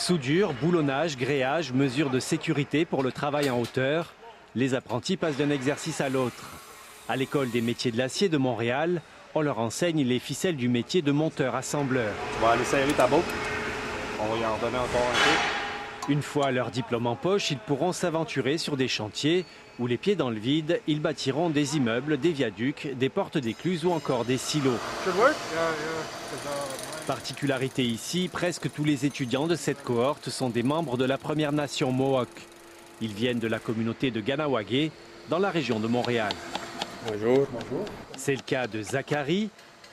Soudure, boulonnage, gréage, mesures de sécurité pour le travail en hauteur. Les apprentis passent d'un exercice à l'autre. À l'école des métiers de l'acier de Montréal, on leur enseigne les ficelles du métier de monteur-assembleur. Aller. On va y en donner encore un peu. Une fois leur diplôme en poche, ils pourront s'aventurer sur des chantiers où, les pieds dans le vide, ils bâtiront des immeubles, des viaducs, des portes d'écluses ou encore des silos. Particularité ici, presque tous les étudiants de cette cohorte sont des membres de la Première Nation Mohawk. Ils viennent de la communauté de Ganawagé, dans la région de Montréal. Bonjour. Bonjour. C'est le cas de Zachary,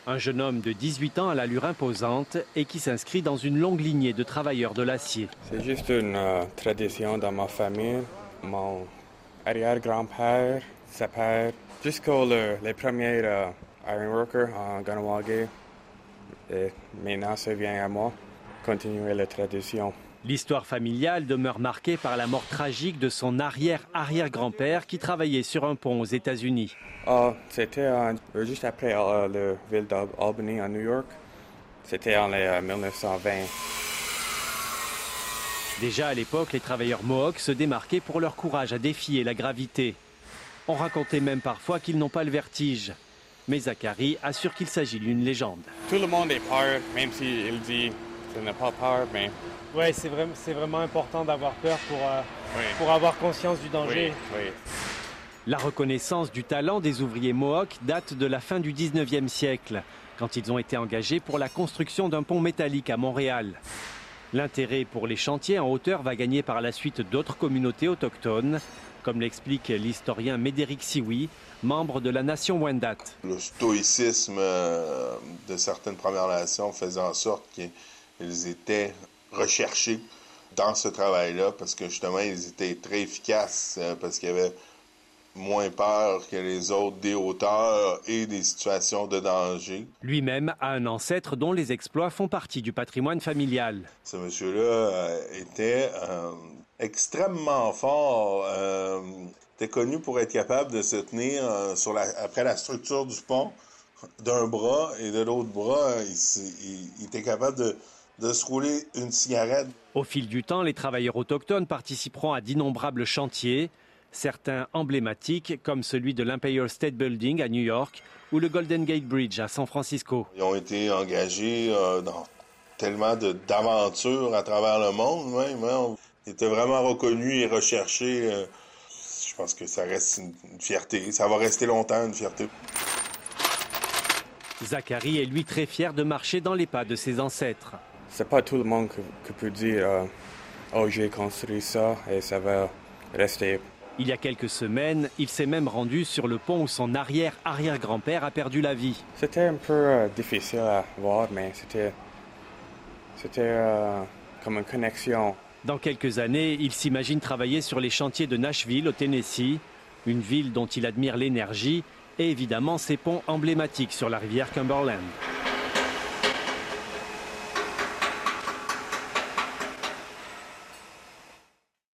un jeune homme de 18 ans à l'allure imposante et qui s'inscrit dans une longue lignée de travailleurs de l'acier. C'est juste une euh, tradition dans ma famille. Mon arrière-grand-père, sa père, jusqu'aux les premiers euh, en Ganawagé. Et maintenant, ça vient à moi, continuer la tradition. L'histoire familiale demeure marquée par la mort tragique de son arrière-arrière-grand-père qui travaillait sur un pont aux États-Unis. Ah, c'était euh, juste après euh, la ville d'Albany, en New York. C'était en 1920. Déjà à l'époque, les travailleurs Mohawks se démarquaient pour leur courage à défier la gravité. On racontait même parfois qu'ils n'ont pas le vertige. Mais Zachary assure qu'il s'agit d'une légende. Tout le monde est peur, même s'il dit qu'il n'a pas peur, mais... Oui, c'est vraiment, vraiment important d'avoir peur pour, euh, pour avoir conscience du danger. Oui, oui. La reconnaissance du talent des ouvriers Mohawks date de la fin du 19e siècle, quand ils ont été engagés pour la construction d'un pont métallique à Montréal. L'intérêt pour les chantiers en hauteur va gagner par la suite d'autres communautés autochtones, comme l'explique l'historien Médéric Sioui, membre de la nation Wendat. Le stoïcisme euh, de certaines Premières Nations faisait en sorte qu'ils étaient recherchés dans ce travail-là parce que justement, ils étaient très efficaces euh, parce qu'il y avait moins peur que les autres des hauteurs et des situations de danger. Lui-même a un ancêtre dont les exploits font partie du patrimoine familial. Ce monsieur-là euh, était euh, extrêmement fort. Euh, était connu pour être capable de se tenir sur la, après la structure du pont d'un bras et de l'autre bras, il, il, était capable de, de se rouler une cigarette. Au fil du temps, les travailleurs autochtones participeront à d'innombrables chantiers certains emblématiques comme celui de l'Empire State Building à New York ou le Golden Gate Bridge à San Francisco. Ils ont été engagés euh, dans tellement d'aventures à travers le monde. Même, hein. Ils étaient vraiment reconnus et recherchés. Euh, je pense que ça reste une, fierté. Ça va rester longtemps une fierté. Zachary est lui très fier de marcher dans les pas de ses ancêtres. C'est pas tout le monde qui peut dire euh, Oh, j'ai construit ça et ça va rester il y a quelques semaines, il s'est même rendu sur le pont où son arrière-arrière-grand-père a perdu la vie. C'était un peu euh, difficile à voir, mais c'était, c'était euh, comme une connexion. Dans quelques années, il s'imagine travailler sur les chantiers de Nashville, au Tennessee, une ville dont il admire l'énergie et évidemment ses ponts emblématiques sur la rivière Cumberland.